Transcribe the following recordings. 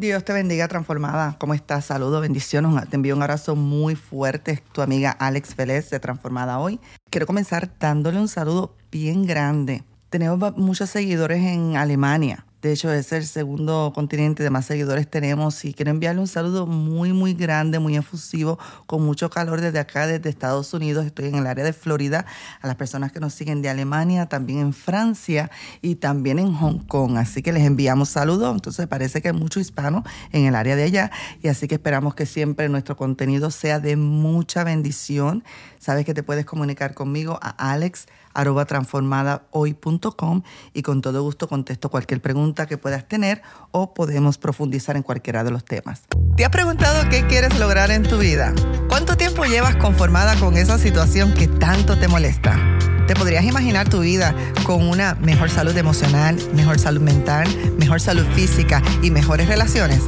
Dios te bendiga, transformada. ¿Cómo estás? Saludos, bendiciones. Te envío un abrazo muy fuerte. Tu amiga Alex Vélez de Transformada Hoy. Quiero comenzar dándole un saludo bien grande. Tenemos muchos seguidores en Alemania. De hecho, es el segundo continente de más seguidores tenemos y quiero enviarle un saludo muy, muy grande, muy efusivo, con mucho calor desde acá, desde Estados Unidos. Estoy en el área de Florida, a las personas que nos siguen de Alemania, también en Francia y también en Hong Kong. Así que les enviamos saludos. Entonces parece que hay mucho hispano en el área de allá y así que esperamos que siempre nuestro contenido sea de mucha bendición. Sabes que te puedes comunicar conmigo a Alex arroba transformadahoy.com y con todo gusto contesto cualquier pregunta que puedas tener o podemos profundizar en cualquiera de los temas. ¿Te has preguntado qué quieres lograr en tu vida? ¿Cuánto tiempo llevas conformada con esa situación que tanto te molesta? ¿Te podrías imaginar tu vida con una mejor salud emocional, mejor salud mental, mejor salud física y mejores relaciones?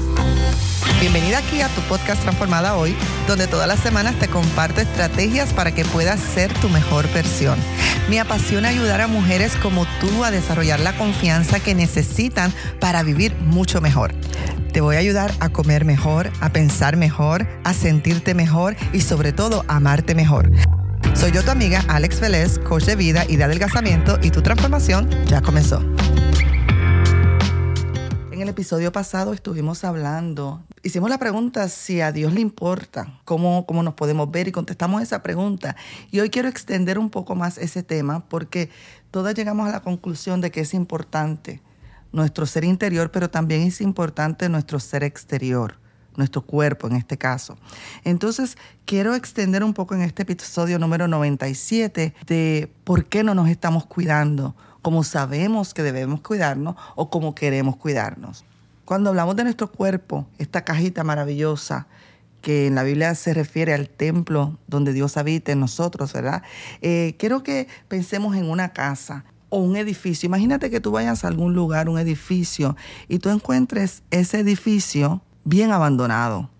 Bienvenida aquí a tu podcast Transformada Hoy, donde todas las semanas te comparto estrategias para que puedas ser tu mejor versión. Me apasiona ayudar a mujeres como tú a desarrollar la confianza que necesitan para vivir mucho mejor. Te voy a ayudar a comer mejor, a pensar mejor, a sentirte mejor y sobre todo a amarte mejor. Soy yo tu amiga Alex Vélez, coach de vida y de adelgazamiento y tu transformación ya comenzó. El episodio pasado estuvimos hablando hicimos la pregunta si a Dios le importa cómo, cómo nos podemos ver y contestamos esa pregunta. Y hoy quiero extender un poco más ese tema porque todas llegamos a la conclusión de que es importante nuestro ser interior, pero también es importante nuestro ser exterior nuestro cuerpo en este caso. Entonces, quiero extender un poco en este episodio número 97 de por qué no nos estamos cuidando, como sabemos que debemos cuidarnos o como queremos cuidarnos. Cuando hablamos de nuestro cuerpo, esta cajita maravillosa, que en la Biblia se refiere al templo donde Dios habita en nosotros, ¿verdad? Eh, quiero que pensemos en una casa o un edificio. Imagínate que tú vayas a algún lugar, un edificio, y tú encuentres ese edificio bien abandonado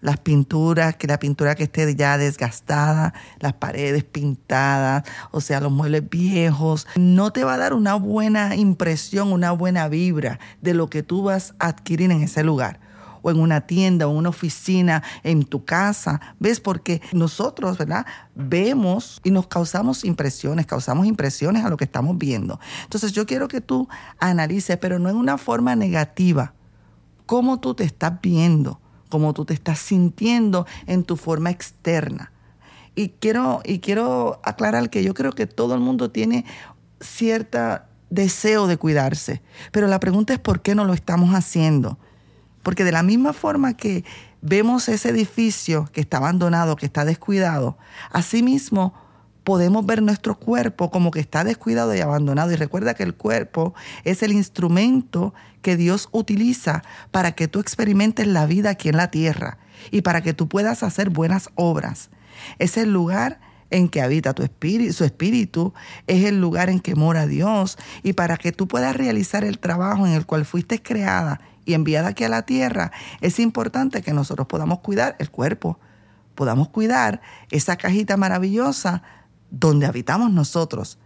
las pinturas, que la pintura que esté ya desgastada, las paredes pintadas, o sea, los muebles viejos, no te va a dar una buena impresión, una buena vibra de lo que tú vas a adquirir en ese lugar o en una tienda o una oficina, en tu casa. ¿Ves? Porque nosotros, ¿verdad? Vemos y nos causamos impresiones, causamos impresiones a lo que estamos viendo. Entonces yo quiero que tú analices, pero no en una forma negativa, cómo tú te estás viendo cómo tú te estás sintiendo en tu forma externa. Y quiero, y quiero aclarar que yo creo que todo el mundo tiene cierto deseo de cuidarse, pero la pregunta es por qué no lo estamos haciendo. Porque de la misma forma que vemos ese edificio que está abandonado, que está descuidado, asimismo podemos ver nuestro cuerpo como que está descuidado y abandonado. Y recuerda que el cuerpo es el instrumento que Dios utiliza para que tú experimentes la vida aquí en la tierra y para que tú puedas hacer buenas obras. Es el lugar en que habita tu espíritu, su espíritu, es el lugar en que mora Dios y para que tú puedas realizar el trabajo en el cual fuiste creada y enviada aquí a la tierra, es importante que nosotros podamos cuidar el cuerpo, podamos cuidar esa cajita maravillosa donde habitamos nosotros,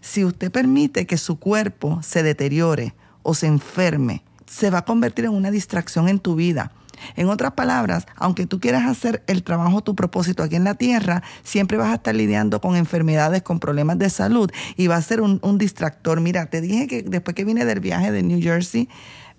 si usted permite que su cuerpo se deteriore o se enferme, se va a convertir en una distracción en tu vida. En otras palabras, aunque tú quieras hacer el trabajo, tu propósito aquí en la tierra, siempre vas a estar lidiando con enfermedades, con problemas de salud y va a ser un, distractor. Mira, te dije que después que vine del viaje de New Jersey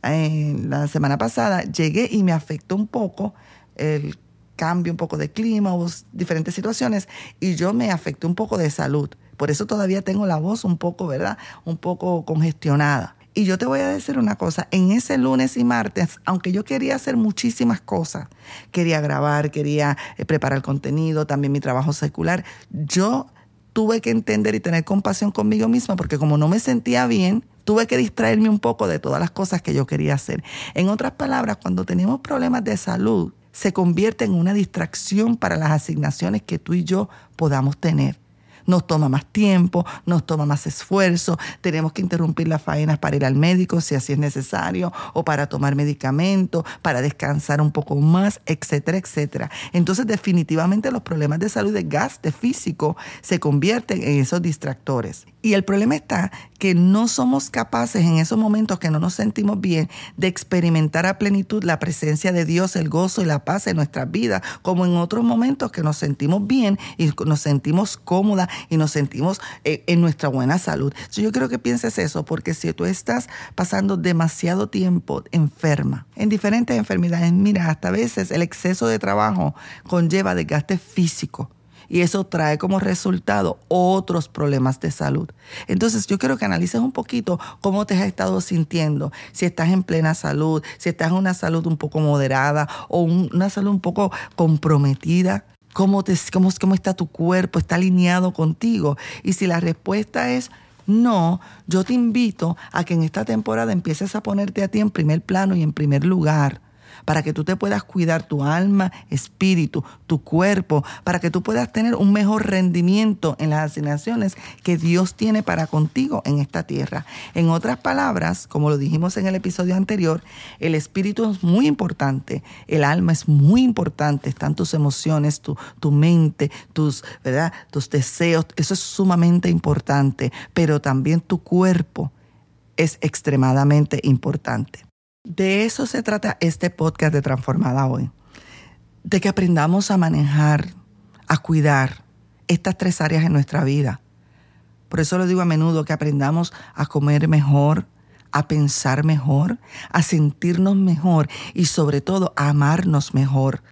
eh, la semana pasada, llegué y me afectó un poco el cambio un poco de clima o diferentes situaciones y yo me afecté un poco de salud. Por eso todavía tengo la voz un poco, ¿verdad? Un poco congestionada. Y yo te voy a decir una cosa, en ese lunes y martes, aunque yo quería hacer muchísimas cosas, quería grabar, quería eh, preparar contenido, también mi trabajo secular, yo tuve que entender y tener compasión conmigo misma porque como no me sentía bien, tuve que distraerme un poco de todas las cosas que yo quería hacer. En otras palabras, cuando tenemos problemas de salud, se convierte en una distracción para las asignaciones que tú y yo podamos tener. Nos toma más tiempo, nos toma más esfuerzo, tenemos que interrumpir las faenas para ir al médico si así es necesario, o para tomar medicamentos, para descansar un poco más, etcétera, etcétera. Entonces definitivamente los problemas de salud de gasto físico se convierten en esos distractores. Y el problema está que no somos capaces en esos momentos que no nos sentimos bien de experimentar a plenitud la presencia de Dios, el gozo y la paz en nuestras vidas, como en otros momentos que nos sentimos bien y nos sentimos cómodas y nos sentimos eh, en nuestra buena salud. Yo creo que pienses eso, porque si tú estás pasando demasiado tiempo enferma, en diferentes enfermedades, mira, hasta a veces el exceso de trabajo conlleva desgaste físico y eso trae como resultado otros problemas de salud. Entonces yo quiero que analices un poquito cómo te has estado sintiendo, si estás en plena salud, si estás en una salud un poco moderada o una salud un poco comprometida. ¿Cómo, te, cómo, cómo está tu cuerpo? ¿Está alineado contigo? Y si la respuesta es no, yo te invito a que en esta temporada empieces a ponerte a ti en primer plano y en primer lugar para que tú te puedas cuidar tu alma, espíritu, tu cuerpo, para que tú puedas tener un mejor rendimiento en las asignaciones que Dios tiene para contigo en esta tierra. En otras palabras, como lo dijimos en el episodio anterior, el espíritu es muy importante, el alma es muy importante, están tus emociones, tu, tu mente, tus, ¿verdad? tus deseos, eso es sumamente importante, pero también tu cuerpo es extremadamente importante. De eso se trata este podcast de Transformada Hoy. De que aprendamos a manejar, a cuidar estas tres áreas en nuestra vida. Por eso lo digo a menudo, que aprendamos a comer mejor, a pensar mejor, a sentirnos mejor y sobre todo a amarnos mejor.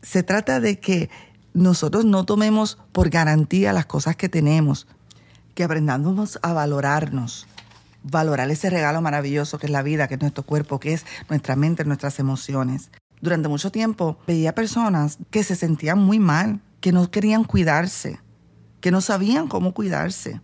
Se trata de que nosotros no tomemos por garantía las cosas que tenemos, que aprendamos a valorarnos, valorar ese regalo maravilloso que es la vida, que es nuestro cuerpo, que es nuestra mente, nuestras emociones. Durante mucho tiempo veía personas que se sentían muy mal, que no querían cuidarse, que no sabían cómo cuidarse,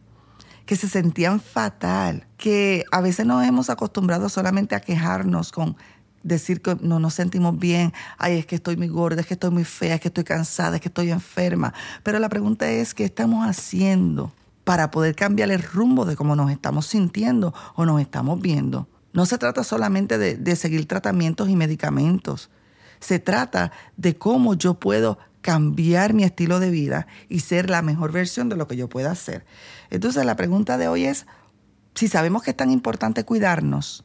que se sentían fatal, que a veces nos hemos acostumbrado solamente a quejarnos con decir que no nos sentimos bien, ay, es que estoy muy gorda, es que estoy muy fea, es que estoy cansada, es que estoy enferma. Pero la pregunta es, ¿qué estamos haciendo para poder cambiar el rumbo de cómo nos estamos sintiendo o nos estamos viendo. No se trata solamente de, seguir tratamientos y medicamentos. Se trata de cómo yo puedo cambiar mi estilo de vida y ser la mejor versión de lo que yo pueda ser. Entonces la pregunta de hoy es, si sabemos que es tan importante cuidarnos,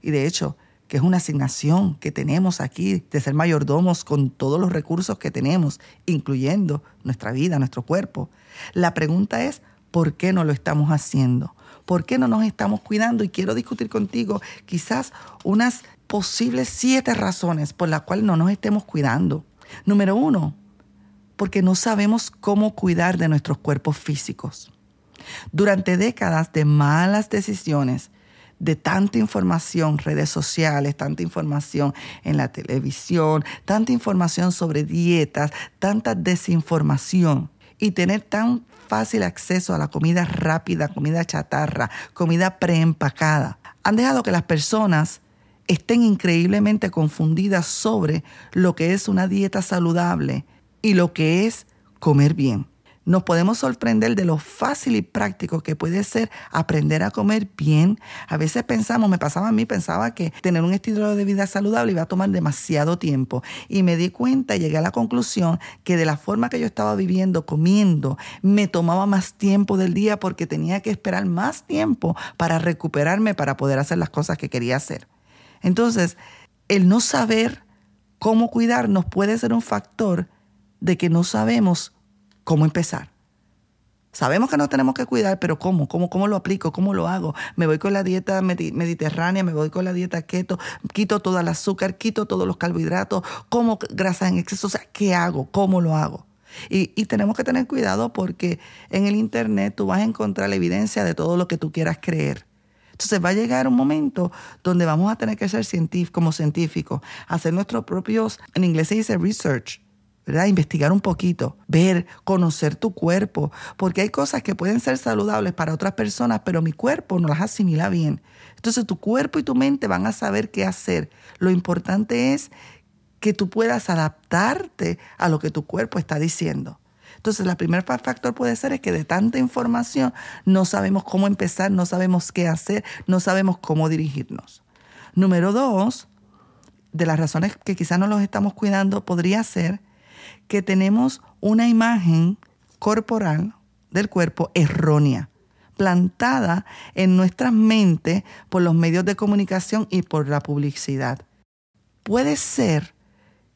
y de hecho que es una asignación que tenemos aquí de ser mayordomos con todos los recursos que tenemos, incluyendo nuestra vida, nuestro cuerpo, la pregunta es, ¿Por qué no lo estamos haciendo? ¿Por qué no nos estamos cuidando? Y quiero discutir contigo quizás unas posibles siete razones por las cuales no nos estemos cuidando. Número uno, porque no sabemos cómo cuidar de nuestros cuerpos físicos. Durante décadas de malas decisiones, de tanta información, redes sociales, tanta información en la televisión, tanta información sobre dietas, tanta desinformación y tener tan fácil acceso a la comida rápida, comida chatarra, comida preempacada, han dejado que las personas estén increíblemente confundidas sobre lo que es una dieta saludable y lo que es comer bien nos podemos sorprender de lo fácil y práctico que puede ser aprender a comer bien. A veces pensamos, me pasaba a mí, pensaba que tener un estilo de vida saludable iba a tomar demasiado tiempo. Y me di cuenta y llegué a la conclusión que de la forma que yo estaba viviendo, comiendo, me tomaba más tiempo del día porque tenía que esperar más tiempo para recuperarme, para poder hacer las cosas que quería hacer. Entonces, el no saber cómo cuidarnos puede ser un factor de que no sabemos cómo empezar. Sabemos que nos tenemos que cuidar, pero ¿cómo? ¿Cómo, cómo lo aplico? ¿Cómo lo hago? Me voy con la dieta mediterránea, me voy con la dieta keto, quito todo el azúcar, quito todos los carbohidratos, como grasa en exceso. O sea, ¿qué hago? ¿Cómo lo hago? Y, tenemos que tener cuidado porque en el Internet tú vas a encontrar la evidencia de todo lo que tú quieras creer. Entonces va a llegar un momento donde vamos a tener que ser como científicos, hacer nuestros propios, en inglés se dice research, Investigar un poquito, ver, conocer tu cuerpo, porque hay cosas que pueden ser saludables para otras personas, pero mi cuerpo no las asimila bien. Entonces tu cuerpo y tu mente van a saber qué hacer. Lo importante es que tú puedas adaptarte a lo que tu cuerpo está diciendo. Entonces, el primer factor puede ser es que de tanta información no sabemos cómo empezar, no sabemos qué hacer, no sabemos cómo dirigirnos. Número dos, de las razones que quizás no los estamos cuidando, podría ser que tenemos una imagen corporal del cuerpo errónea. implantada en nuestras mentes por los medios de comunicación y por la publicidad. Puede ser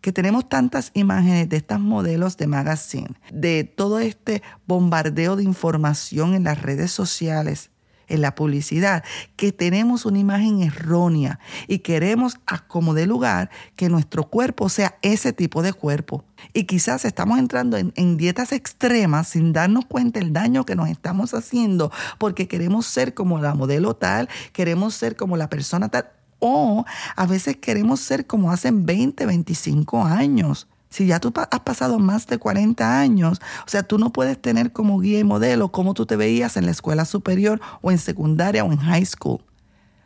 que tenemos tantas imágenes de estos modelos de magazine, de todo este bombardeo de información en las redes sociales, en la publicidad, que tenemos una imagen errónea y queremos como de lugar que nuestro cuerpo sea ese tipo de cuerpo. Y quizás estamos entrando en, en, dietas extremas sin darnos cuenta el daño que nos estamos haciendo porque queremos ser como la modelo tal, queremos ser como la persona tal o a veces queremos ser como hacen 20, 25 años. Si ya tú has pasado más de 40 años, o sea, tú no puedes tener como guía y modelo cómo tú te veías en la escuela superior o en secundaria o en high school.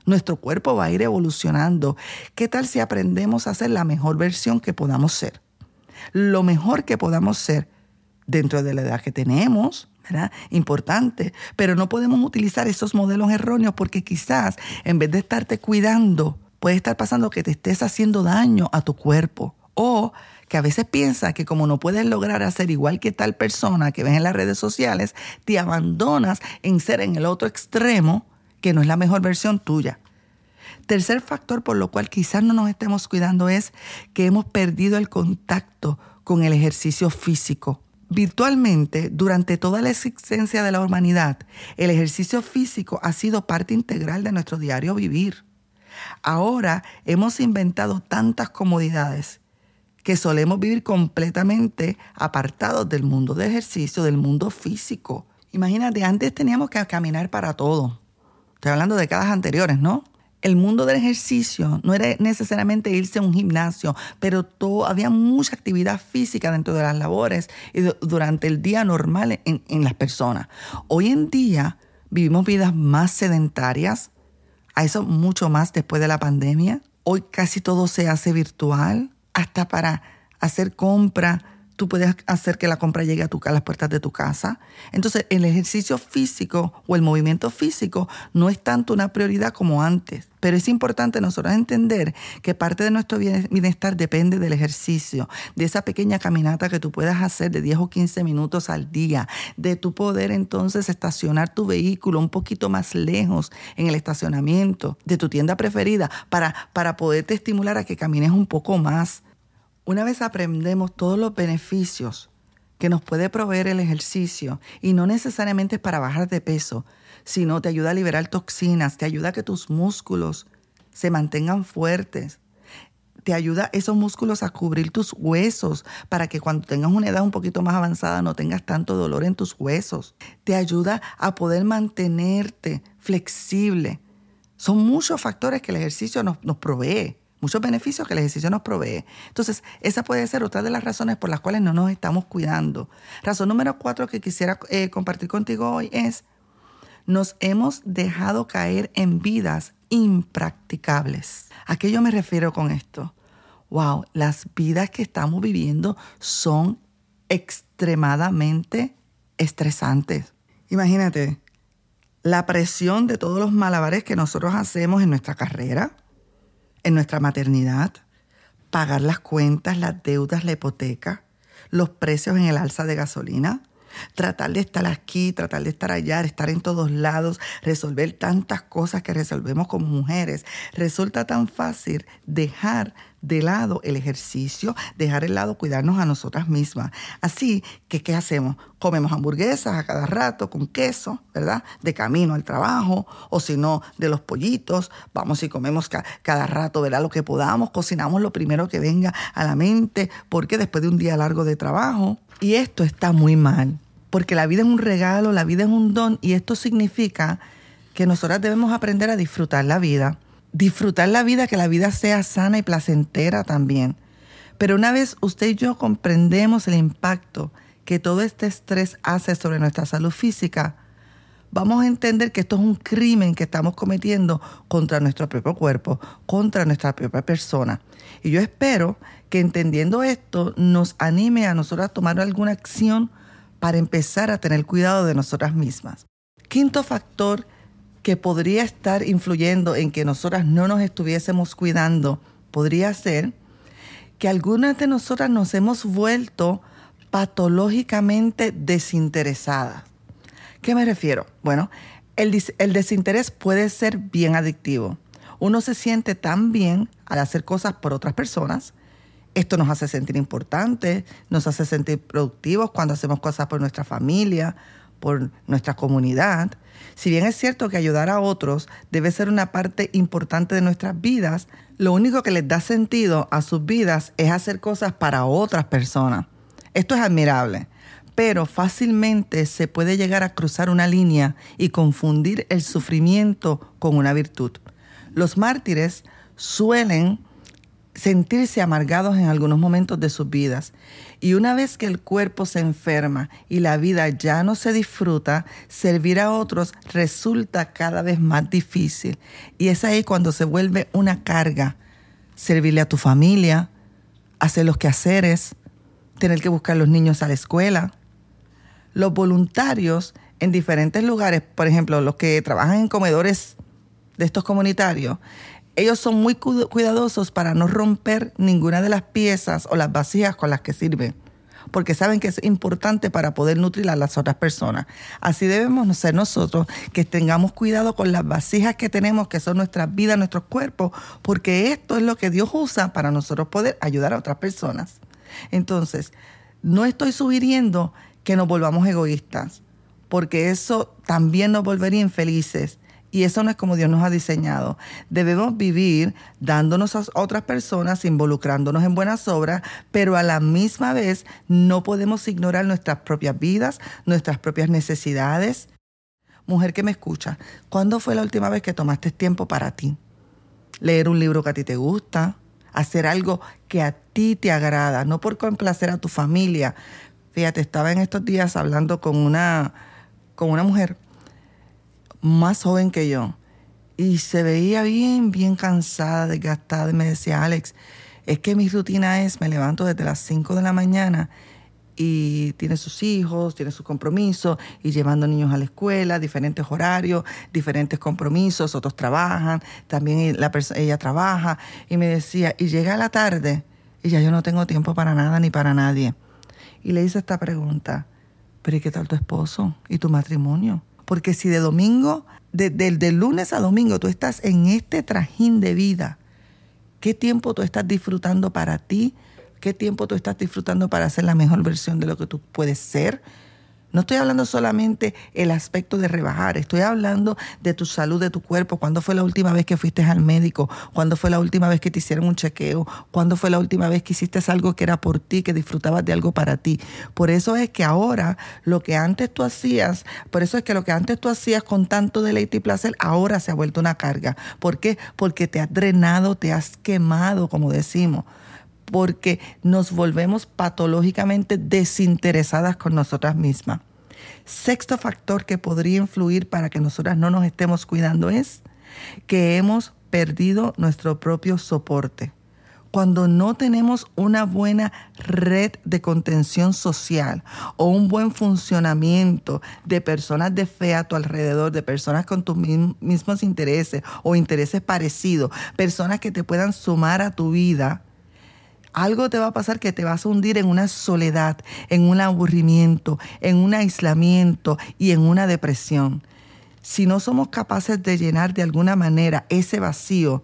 Nuestro cuerpo va a ir evolucionando. ¿Qué tal si aprendemos a ser la mejor versión que podamos ser? Lo mejor que podamos ser dentro de la edad que tenemos, Importante. Pero no podemos utilizar esos modelos erróneos porque quizás en vez de estarte cuidando, puede estar pasando que te estés haciendo daño a tu cuerpo. O que a veces piensas que como no puedes lograr hacer igual que tal persona que ves en las redes sociales, te abandonas en ser en el otro extremo que no es la mejor versión tuya. Tercer factor por lo cual quizás no nos estemos cuidando es que hemos perdido el contacto con el ejercicio físico. Virtualmente, durante toda la existencia de la humanidad, el ejercicio físico ha sido parte integral de nuestro diario vivir. Ahora hemos inventado tantas comodidades que solemos vivir completamente apartados del mundo de ejercicio, del mundo físico. Imagínate, antes teníamos que caminar para todo. Estoy hablando de décadas anteriores, ¿no? el mundo del ejercicio no era necesariamente irse a un gimnasio, pero todo, había mucha actividad física dentro de las labores y durante el día normal en las personas. Hoy en día vivimos vidas más sedentarias, a eso mucho más después de la pandemia. Hoy casi todo se hace virtual, hasta para hacer compra tú puedes hacer que la compra llegue a, tu, a las puertas de tu casa. Entonces, el ejercicio físico o el movimiento físico no es tanto una prioridad como antes. Pero es importante nosotros entender que parte de nuestro bienestar depende del ejercicio, de esa pequeña caminata que tú puedas hacer de 10 o 15 minutos al día, de tu poder entonces estacionar tu vehículo un poquito más lejos en el estacionamiento de tu tienda preferida para, para poderte estimular a que camines un poco más. Una vez aprendemos todos los beneficios que nos puede proveer el ejercicio, y no necesariamente es para bajar de peso, sino te ayuda a liberar toxinas, te ayuda a que tus músculos se mantengan fuertes, te ayuda esos músculos a cubrir tus huesos para que cuando tengas una edad un poquito más avanzada no tengas tanto dolor en tus huesos. Te ayuda a poder mantenerte flexible. Son muchos factores que el ejercicio nos, nos provee muchos beneficios que el ejercicio nos provee. Entonces, esa puede ser otra de las razones por las cuales no nos estamos cuidando. Razón número cuatro que quisiera eh, compartir contigo hoy es, nos hemos dejado caer en vidas impracticables. ¿A qué yo me refiero con esto? Wow, las vidas que estamos viviendo son extremadamente estresantes. Imagínate, la presión de todos los malabares que nosotros hacemos en nuestra carrera, en nuestra maternidad, pagar las cuentas, las deudas, la hipoteca, los precios en el alza de gasolina, tratar de estar aquí, tratar de estar allá, estar en todos lados, resolver tantas cosas que resolvemos como mujeres. Resulta tan fácil dejar de lado el ejercicio, dejar de lado cuidarnos a nosotras mismas. Así que, ¿qué hacemos? Comemos hamburguesas a cada rato con queso, ¿verdad? De camino al trabajo, o si no, de los pollitos, vamos y comemos cada rato, ¿verdad? Lo que podamos, cocinamos lo primero que venga a la mente, porque después de un día largo de trabajo, y esto está muy mal, porque la vida es un regalo, la vida es un don, y esto significa que nosotras debemos aprender a disfrutar la vida disfrutar la vida, que la vida sea sana y placentera también. Pero una vez usted y yo comprendemos el impacto que todo este estrés hace sobre nuestra salud física, vamos a entender que esto es un crimen que estamos cometiendo contra nuestro propio cuerpo, contra nuestra propia persona. Y yo espero que entendiendo esto nos anime a nosotros a tomar alguna acción para empezar a tener cuidado de nosotras mismas. Quinto factor que podría estar influyendo en que nosotras no nos estuviésemos cuidando podría ser que algunas de nosotras nos hemos vuelto patológicamente desinteresadas. ¿Qué me refiero? Bueno, El, el desinterés puede ser bien adictivo. Uno se siente tan bien al hacer cosas por otras personas. Esto nos hace sentir importantes, nos hace sentir productivos cuando hacemos cosas por nuestra familia, por nuestra comunidad. Si bien es cierto que ayudar a otros debe ser una parte importante de nuestras vidas, lo único que les da sentido a sus vidas es hacer cosas para otras personas. Esto es admirable, pero fácilmente se puede llegar a cruzar una línea y confundir el sufrimiento con una virtud. Los mártires suelen sentirse amargados en algunos momentos de sus vidas. Y una vez que el cuerpo se enferma y la vida ya no se disfruta, servir a otros resulta cada vez más difícil. Y es ahí cuando se vuelve una carga. Servirle a tu familia, hacer los quehaceres, tener que buscar los niños a la escuela. Los voluntarios en diferentes lugares, por ejemplo, los que trabajan en comedores de estos comunitarios, ellos son muy cuidadosos para no romper ninguna de las piezas o las vasijas con las que sirven, porque saben que es importante para poder nutrir a las otras personas. Así debemos ser nosotros, que tengamos cuidado con las vasijas que tenemos, que son nuestras vidas, nuestros cuerpos, porque esto es lo que Dios usa para nosotros poder ayudar a otras personas. Entonces, no estoy sugiriendo que nos volvamos egoístas, porque eso también nos volvería infelices y eso no es como Dios nos ha diseñado. Debemos vivir dándonos a otras personas, involucrándonos en buenas obras, pero a la misma vez no podemos ignorar nuestras propias vidas, nuestras propias necesidades. Mujer que me escucha, ¿cuándo fue la última vez que tomaste tiempo para ti? Leer un libro que a ti te gusta, hacer algo que a ti te agrada, no por complacer a tu familia. Fíjate, estaba en estos días hablando con una, con una mujer más joven que yo. Y se veía bien, bien cansada, desgastada. Y me decía, Alex, es que mi rutina es, me levanto desde las 5 de la mañana y tiene sus hijos, tiene sus compromisos y llevando niños a la escuela, diferentes horarios, diferentes compromisos, otros trabajan, también la ella trabaja y me decía, y llega la tarde y ya yo no tengo tiempo para nada ni para nadie. Y le hice esta pregunta, pero ¿y qué tal tu esposo y tu matrimonio? Porque si de domingo, de, lunes a domingo, tú estás en este trajín de vida, ¿qué tiempo tú estás disfrutando para ti? ¿Qué tiempo tú estás disfrutando para ser la mejor versión de lo que tú puedes ser? No estoy hablando solamente el aspecto de rebajar, estoy hablando de tu salud, de tu cuerpo. ¿Cuándo fue la última vez que fuiste al médico? ¿Cuándo fue la última vez que te hicieron un chequeo? ¿Cuándo fue la última vez que hiciste algo que era por ti, que disfrutabas de algo para ti? Por eso es que ahora lo que antes tú hacías, por eso es que lo que antes tú hacías con tanto deleite y placer, ahora se ha vuelto una carga. ¿Por qué? Porque te has drenado, te has quemado, como decimos porque nos volvemos patológicamente desinteresadas con nosotras mismas. Sexto factor que podría influir para que nosotras no nos estemos cuidando es que hemos perdido nuestro propio soporte. Cuando no tenemos una buena red de contención social o un buen funcionamiento de personas de fe a tu alrededor, de personas con tus mismos intereses o intereses parecidos, personas que te puedan sumar a tu vida, algo te va a pasar que te vas a hundir en una soledad, en un aburrimiento, en un aislamiento y en una depresión. Si no somos capaces de llenar de alguna manera ese vacío,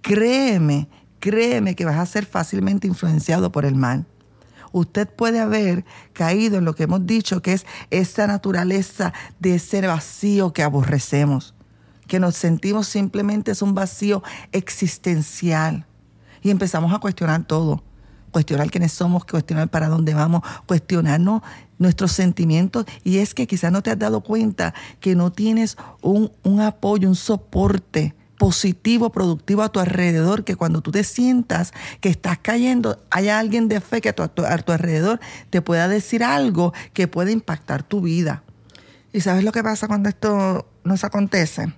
créeme, créeme que vas a ser fácilmente influenciado por el mal. Usted puede haber caído en lo que hemos dicho, que es esa naturaleza de ese vacío que aborrecemos, que nos sentimos simplemente es un vacío existencial y empezamos a cuestionar todo. Cuestionar quiénes somos, cuestionar para dónde vamos, cuestionarnos nuestros sentimientos. Y es que quizás no te has dado cuenta que no tienes un, apoyo, un soporte positivo, productivo a tu alrededor, que cuando tú te sientas que estás cayendo, haya alguien de fe que a tu, a tu alrededor te pueda decir algo que pueda impactar tu vida. ¿Y sabes lo que pasa cuando esto nos acontece?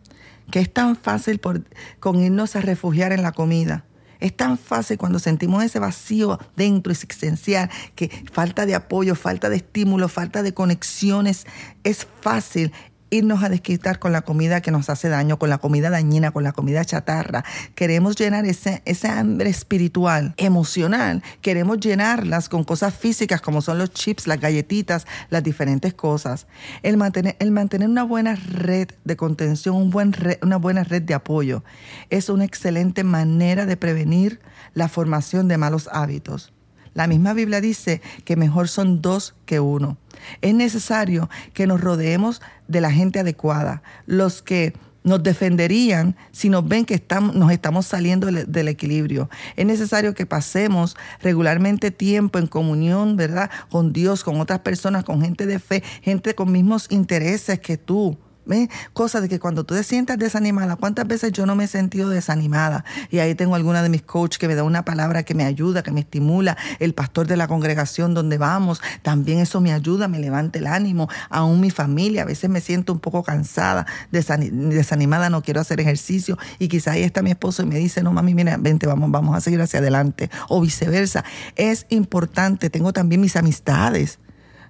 Que es tan fácil por, con irnos a refugiar en la comida es tan fácil cuando sentimos ese vacío dentro existencial, que falta de apoyo, falta de estímulo, falta de conexiones, es fácil irnos a desquitar con la comida que nos hace daño, con la comida dañina, con la comida chatarra. Queremos llenar ese, esa hambre espiritual, emocional. Queremos llenarlas con cosas físicas como son los chips, las galletitas, las diferentes cosas. El mantener, el mantener una buena red de contención, un buen una buena red de apoyo, es una excelente manera de prevenir la formación de malos hábitos. La misma Biblia dice que mejor son dos que uno. Es necesario que nos rodeemos de la gente adecuada, los que nos defenderían si nos ven que estamos, nos estamos saliendo del, equilibrio. Es necesario que pasemos regularmente tiempo en comunión, ¿verdad? Con Dios, con otras personas, con gente de fe, gente con mismos intereses que tú. ¿Ves? Cosa de que cuando tú te sientas desanimada, ¿cuántas veces yo no me he sentido desanimada? Y ahí tengo alguna de mis coaches que me da una palabra que me ayuda, que me estimula, el pastor de la congregación donde vamos, también eso me ayuda, me levanta el ánimo, aún mi familia, a veces me siento un poco cansada, desanimada, no quiero hacer ejercicio y quizá ahí está mi esposo y me dice, no mami, mira, vente, vamos, vamos a seguir hacia adelante, o viceversa. Es importante, tengo también mis amistades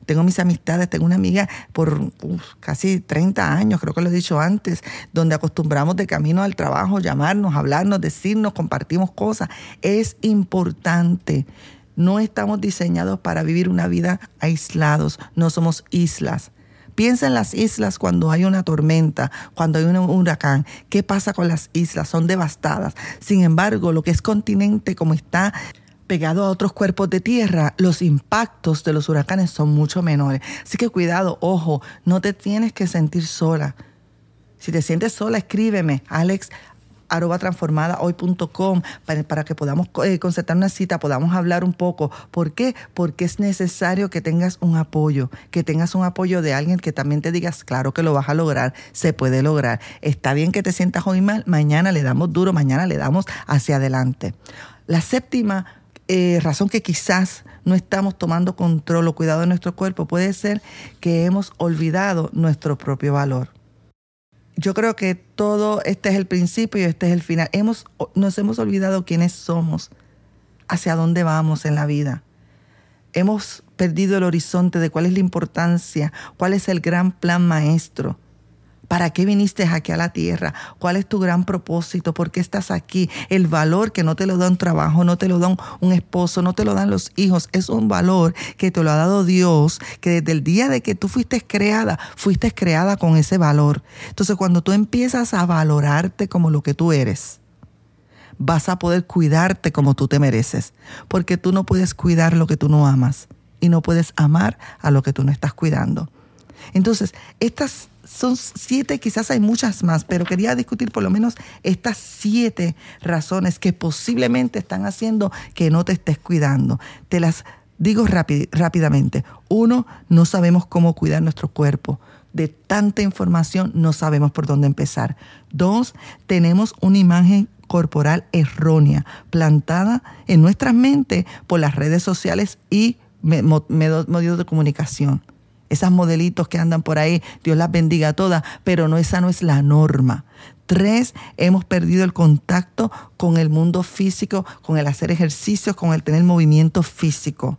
tengo mis amistades, tengo una amiga por casi 30 años, creo que lo he dicho antes, donde acostumbramos de camino al trabajo llamarnos, hablarnos, decirnos, compartimos cosas. Es importante. No estamos diseñados para vivir una vida aislados, no somos islas. Piensa en las islas cuando hay una tormenta, cuando hay un huracán. ¿Qué pasa con las islas? Son devastadas. Sin embargo, lo que es continente como está pegado a otros cuerpos de tierra, los impactos de los huracanes son mucho menores. Así que cuidado, ojo, no te tienes que sentir sola. Si te sientes sola, escríbeme, alex transformada hoy.com para, para, que podamos eh, concertar una cita, podamos hablar un poco. ¿Por qué? Porque es necesario que tengas un apoyo, que tengas un apoyo de alguien que también te digas, claro que lo vas a lograr, se puede lograr. Está bien que te sientas hoy mal, mañana le damos duro, mañana le damos hacia adelante. La séptima eh, razón que quizás no estamos tomando control o cuidado de nuestro cuerpo puede ser que hemos olvidado nuestro propio valor. Yo creo que todo este es el principio y este es el final. Hemos, nos hemos olvidado quiénes somos, hacia dónde vamos en la vida. Hemos perdido el horizonte de cuál es la importancia, cuál es el gran plan maestro ¿Para qué viniste aquí a la tierra? ¿Cuál es tu gran propósito? ¿Por qué estás aquí? El valor que no te lo da un trabajo, no te lo da un, esposo, no te lo dan los hijos. Es un valor que te lo ha dado Dios, que desde el día de que tú fuiste creada, fuiste creada con ese valor. Entonces cuando tú empiezas a valorarte como lo que tú eres, vas a poder cuidarte como tú te mereces. Porque tú no puedes cuidar lo que tú no amas y no puedes amar a lo que tú no estás cuidando. Entonces, estas son siete, quizás hay muchas más, pero quería discutir por lo menos estas siete razones que posiblemente están haciendo que no te estés cuidando. Te las digo rápidamente. Uno, no sabemos cómo cuidar nuestro cuerpo. De tanta información no sabemos por dónde empezar. Dos, tenemos una imagen corporal errónea, plantada en nuestra mente por las redes sociales y medios de comunicación esas modelitos que andan por ahí, Dios las bendiga a todas, pero no esa no es la norma. Tres, hemos perdido el contacto con el mundo físico, con el hacer ejercicios, con el tener movimiento físico.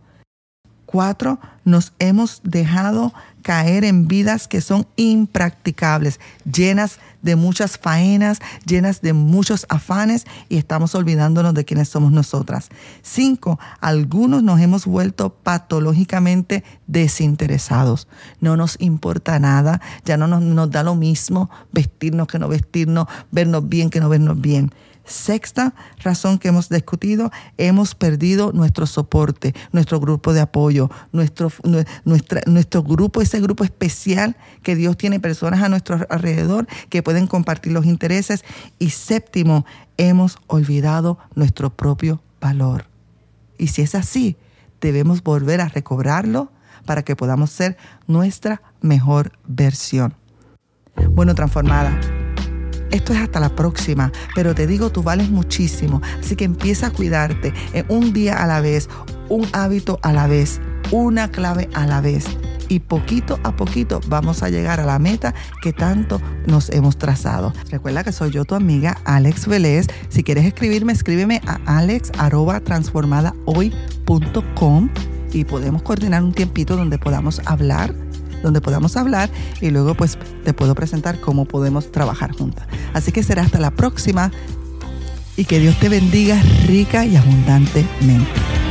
Cuatro, nos hemos dejado caer en vidas que son impracticables, llenas de muchas faenas, llenas de muchos afanes y estamos olvidándonos de quiénes somos nosotras. Cinco, algunos nos hemos vuelto patológicamente desinteresados. No nos importa nada, ya no nos, nos da lo mismo vestirnos que no vestirnos, vernos bien que no vernos bien. Sexta razón que hemos discutido, hemos perdido nuestro soporte, nuestro grupo de apoyo, nuestro, nuestro grupo, ese grupo especial que Dios tiene personas a nuestro alrededor que pueden compartir los intereses. Y séptimo, hemos olvidado nuestro propio valor. Y si es así, debemos volver a recobrarlo para que podamos ser nuestra mejor versión. Bueno, transformada. Esto es hasta la próxima, pero te digo, tú vales muchísimo, así que empieza a cuidarte en un día a la vez, un hábito a la vez, una clave a la vez. Y poquito a poquito vamos a llegar a la meta que tanto nos hemos trazado. Recuerda que soy yo tu amiga Alex Vélez. Si quieres escribirme, escríbeme a alex.transformadahoy.com y podemos coordinar un tiempito donde podamos hablar donde podamos hablar y luego pues te puedo presentar cómo podemos trabajar juntas. Así que será hasta la próxima y que Dios te bendiga rica y abundantemente.